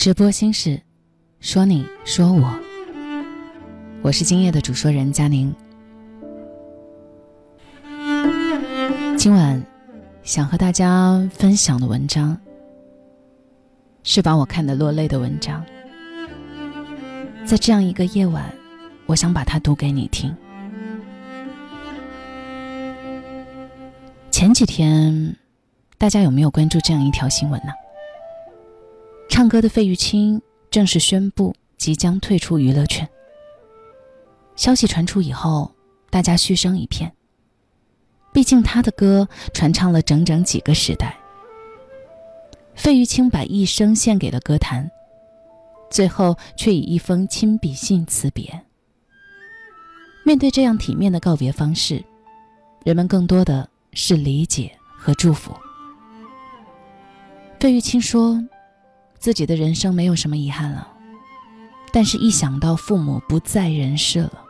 直播心事，说你说我，我是今夜的主说人佳宁。今晚想和大家分享的文章，是把我看得落泪的文章。在这样一个夜晚，我想把它读给你听。前几天，大家有没有关注这样一条新闻呢？唱歌的费玉清正式宣布即将退出娱乐圈。消息传出以后，大家嘘声一片。毕竟他的歌传唱了整整几个时代。费玉清把一生献给了歌坛，最后却以一封亲笔信辞别。面对这样体面的告别方式，人们更多的是理解和祝福。费玉清说。自己的人生没有什么遗憾了，但是，一想到父母不在人世了，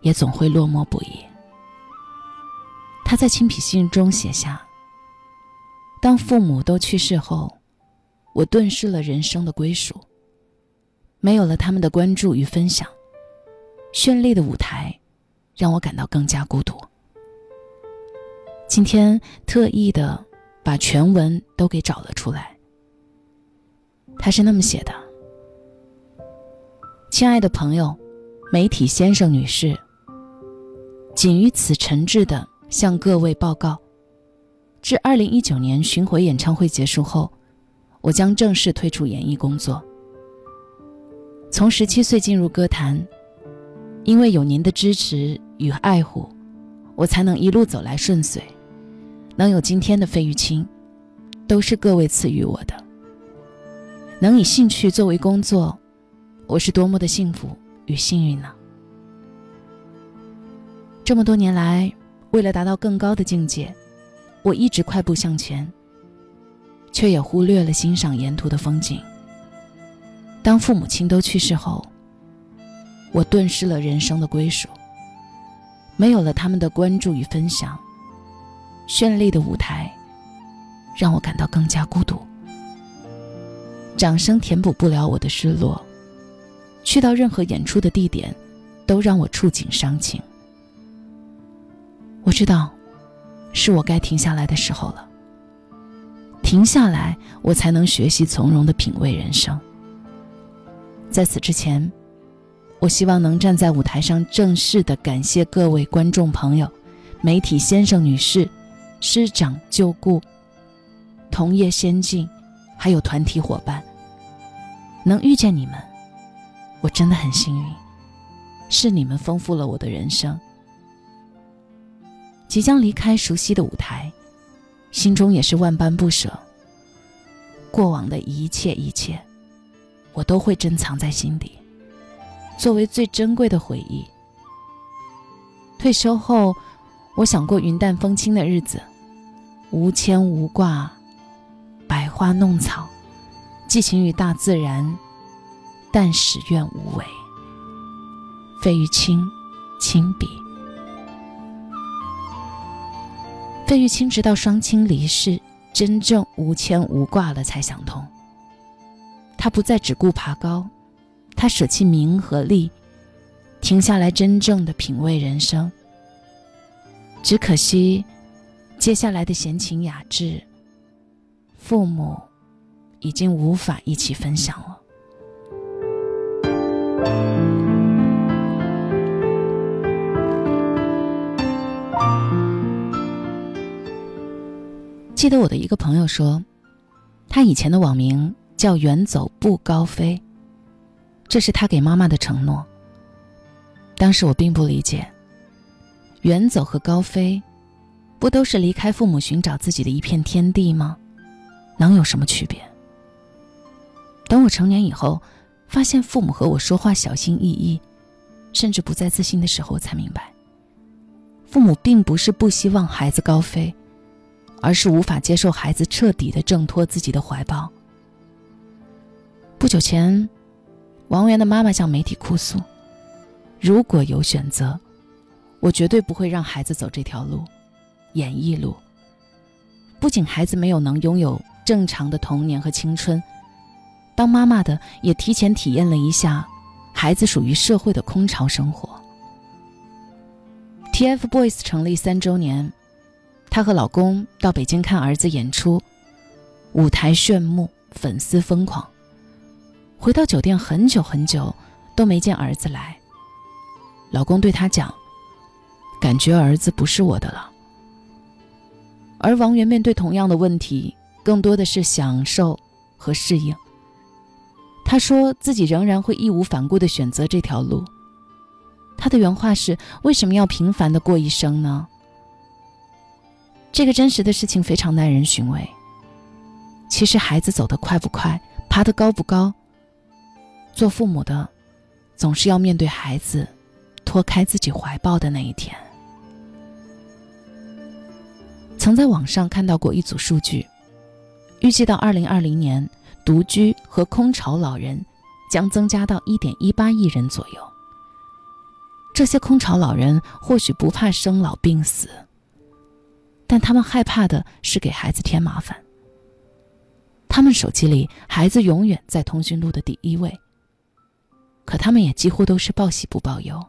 也总会落寞不已。他在亲笔信中写下：“当父母都去世后，我顿失了人生的归属，没有了他们的关注与分享，绚丽的舞台让我感到更加孤独。”今天特意的把全文都给找了出来。他是那么写的：“亲爱的朋友，媒体先生、女士，仅于此诚挚的向各位报告，至二零一九年巡回演唱会结束后，我将正式退出演艺工作。从十七岁进入歌坛，因为有您的支持与爱护，我才能一路走来顺遂，能有今天的费玉清，都是各位赐予我的。”能以兴趣作为工作，我是多么的幸福与幸运呢？这么多年来，为了达到更高的境界，我一直快步向前，却也忽略了欣赏沿途的风景。当父母亲都去世后，我顿失了人生的归属，没有了他们的关注与分享，绚丽的舞台让我感到更加孤独。掌声填补不了我的失落，去到任何演出的地点，都让我触景伤情。我知道，是我该停下来的时候了。停下来，我才能学习从容的品味人生。在此之前，我希望能站在舞台上，正式的感谢各位观众朋友、媒体先生女士、师长旧故、同业先进。还有团体伙伴，能遇见你们，我真的很幸运。是你们丰富了我的人生。即将离开熟悉的舞台，心中也是万般不舍。过往的一切一切，我都会珍藏在心底，作为最珍贵的回忆。退休后，我想过云淡风轻的日子，无牵无挂。百花弄草，寄情于大自然，但使愿无为。费玉清，亲笔。费玉清直到双亲离世，真正无牵无挂了，才想通。他不再只顾爬高，他舍弃名和利，停下来真正的品味人生。只可惜，接下来的闲情雅致，父母已经无法一起分享了。记得我的一个朋友说，他以前的网名叫“远走不高飞”，这是他给妈妈的承诺。当时我并不理解，远走和高飞，不都是离开父母寻找自己的一片天地吗？能有什么区别？等我成年以后，发现父母和我说话小心翼翼，甚至不再自信的时候，我才明白，父母并不是不希望孩子高飞。而是无法接受孩子彻底的挣脱自己的怀抱。不久前，王源的妈妈向媒体哭诉：“如果有选择，我绝对不会让孩子走这条路，演艺路。不仅孩子没有能拥有正常的童年和青春，当妈妈的也提前体验了一下孩子属于社会的空巢生活。”TFBOYS 成立三周年。她和老公到北京看儿子演出，舞台炫目，粉丝疯狂。回到酒店很久很久都没见儿子来。老公对她讲：“感觉儿子不是我的了。”而王源面对同样的问题，更多的是享受和适应。他说自己仍然会义无反顾地选择这条路。他的原话是：“为什么要平凡的过一生呢？”这个真实的事情非常耐人寻味。其实孩子走得快不快，爬得高不高，做父母的总是要面对孩子脱开自己怀抱的那一天。曾在网上看到过一组数据，预计到二零二零年，独居和空巢老人将增加到一点一八亿人左右。这些空巢老人或许不怕生老病死。但他们害怕的是给孩子添麻烦。他们手机里孩子永远在通讯录的第一位，可他们也几乎都是报喜不报忧。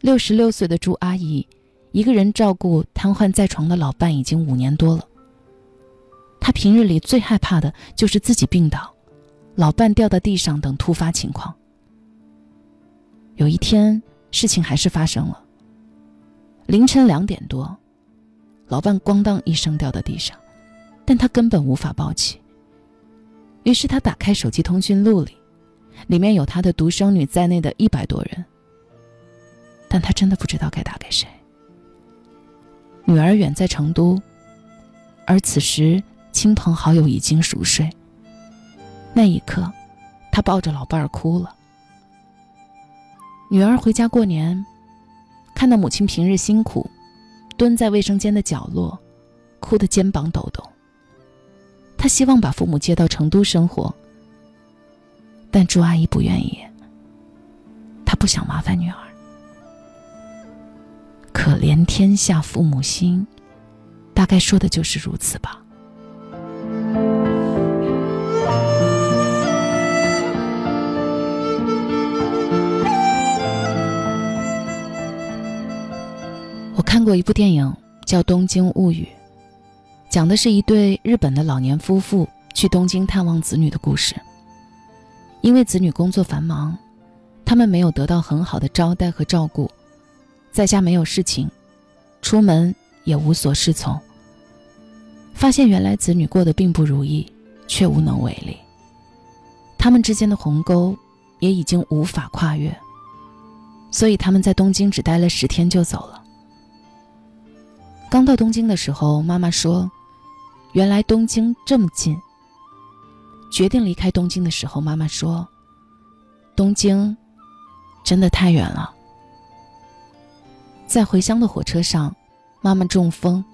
六十六岁的朱阿姨，一个人照顾瘫痪在床的老伴已经五年多了。他平日里最害怕的就是自己病倒，老伴掉到地上等突发情况。有一天，事情还是发生了。凌晨两点多。老伴咣当一声掉到地上，但他根本无法抱起。于是他打开手机通讯录里，里面有他的独生女在内的一百多人，但他真的不知道该打给谁。女儿远在成都，而此时亲朋好友已经熟睡。那一刻，他抱着老伴儿哭了。女儿回家过年，看到母亲平日辛苦。蹲在卫生间的角落，哭得肩膀抖抖。他希望把父母接到成都生活，但朱阿姨不愿意。她不想麻烦女儿。可怜天下父母心，大概说的就是如此吧。过一部电影叫《东京物语》，讲的是一对日本的老年夫妇去东京探望子女的故事。因为子女工作繁忙，他们没有得到很好的招待和照顾，在家没有事情，出门也无所适从。发现原来子女过得并不如意，却无能为力。他们之间的鸿沟也已经无法跨越，所以他们在东京只待了十天就走了。刚到东京的时候，妈妈说：“原来东京这么近。”决定离开东京的时候，妈妈说：“东京真的太远了。”在回乡的火车上，妈妈中风，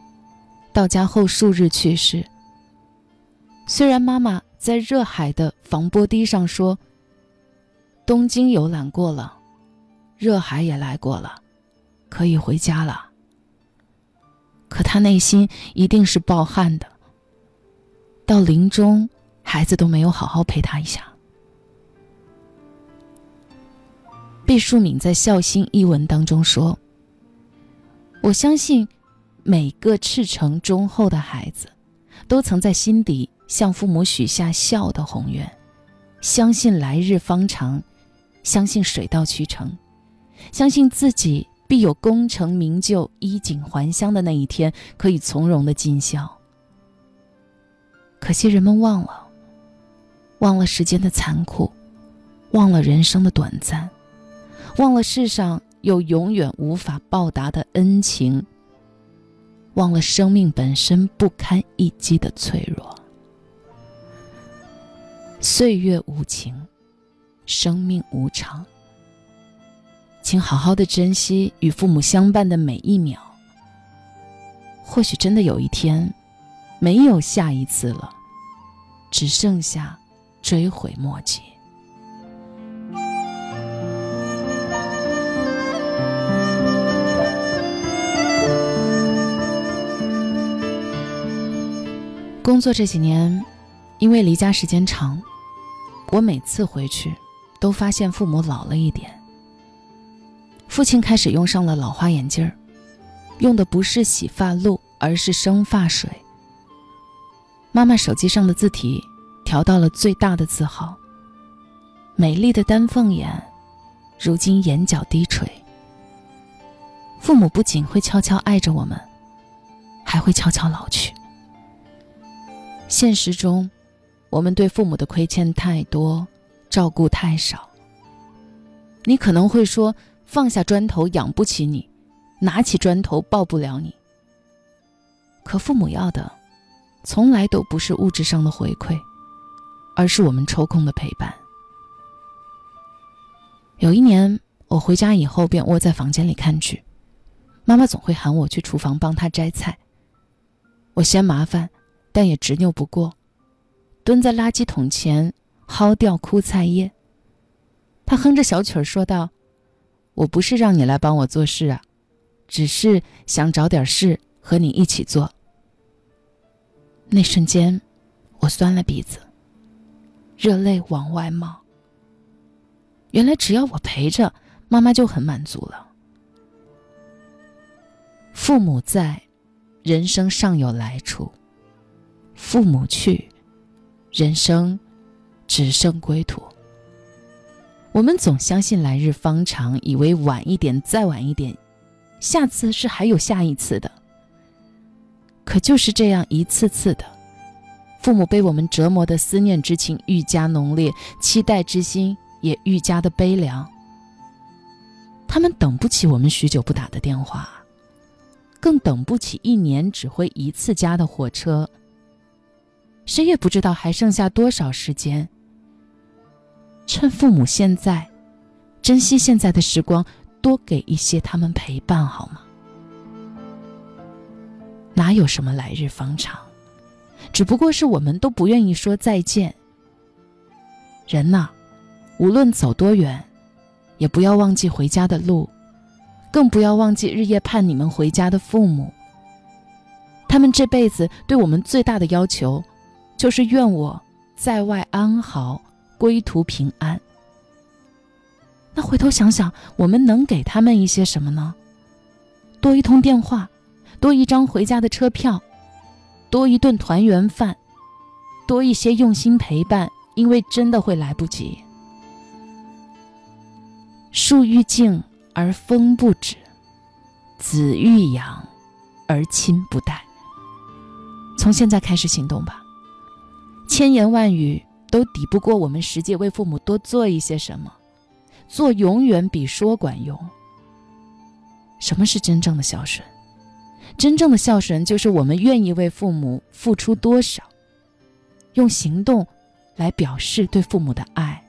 到家后数日去世。虽然妈妈在热海的防波堤上说：“东京游览过了，热海也来过了，可以回家了。”可他内心一定是抱憾的。到临终，孩子都没有好好陪他一下。毕淑敏在《孝心》一文当中说：“我相信，每个赤诚忠厚的孩子，都曾在心底向父母许下孝的宏愿，相信来日方长，相信水到渠成，相信自己必有功成名就、衣锦还乡的那一天，可以从容的尽孝。可惜人们忘了，忘了时间的残酷，忘了人生的短暂。”忘了世上有永远无法报答的恩情，忘了生命本身不堪一击的脆弱。岁月无情，生命无常，请好好的珍惜与父母相伴的每一秒。或许真的有一天，没有下一次了，只剩下追悔莫及。工作这几年，因为离家时间长，我每次回去都发现父母老了一点。父亲开始用上了老花眼镜儿，用的不是洗发露，而是生发水。妈妈手机上的字体调到了最大的字号。美丽的丹凤眼，如今眼角低垂。父母不仅会悄悄爱着我们，还会悄悄老去。现实中，我们对父母的亏欠太多，照顾太少。你可能会说：“放下砖头养不起你，拿起砖头抱不了你。”可父母要的，从来都不是物质上的回馈，而是我们抽空的陪伴。有一年，我回家以后便窝在房间里看剧，妈妈总会喊我去厨房帮她摘菜。我嫌麻烦。但也执拗不过，蹲在垃圾桶前薅掉枯菜叶。他哼着小曲儿说道：“我不是让你来帮我做事啊，只是想找点事和你一起做。”那瞬间，我酸了鼻子，热泪往外冒。原来只要我陪着，妈妈就很满足了。父母在，人生尚有来处。父母去，人生只剩归途。我们总相信来日方长，以为晚一点，再晚一点，下次是还有下一次的。可就是这样一次次的，父母被我们折磨的思念之情愈加浓烈，期待之心也愈加的悲凉。他们等不起我们许久不打的电话，更等不起一年只回一次家的火车。谁也不知道还剩下多少时间。趁父母现在，珍惜现在的时光，多给一些他们陪伴，好吗？哪有什么来日方长，只不过是我们都不愿意说再见。人呐，无论走多远，也不要忘记回家的路，更不要忘记日夜盼你们回家的父母。他们这辈子对我们最大的要求。就是愿我在外安好，归途平安。那回头想想，我们能给他们一些什么呢？多一通电话，多一张回家的车票，多一顿团圆饭，多一些用心陪伴。因为真的会来不及。树欲静而风不止，子欲养而亲不待。从现在开始行动吧。千言万语都抵不过我们实际为父母多做一些什么，做永远比说管用。什么是真正的孝顺？真正的孝顺就是我们愿意为父母付出多少，用行动来表示对父母的爱。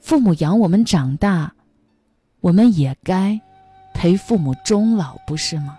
父母养我们长大，我们也该陪父母终老，不是吗？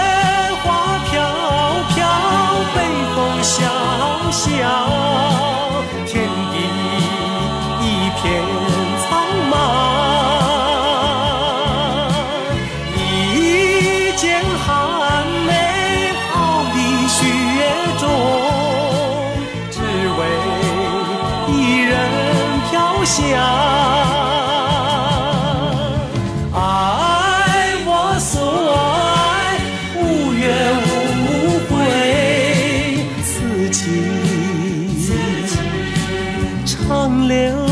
小流。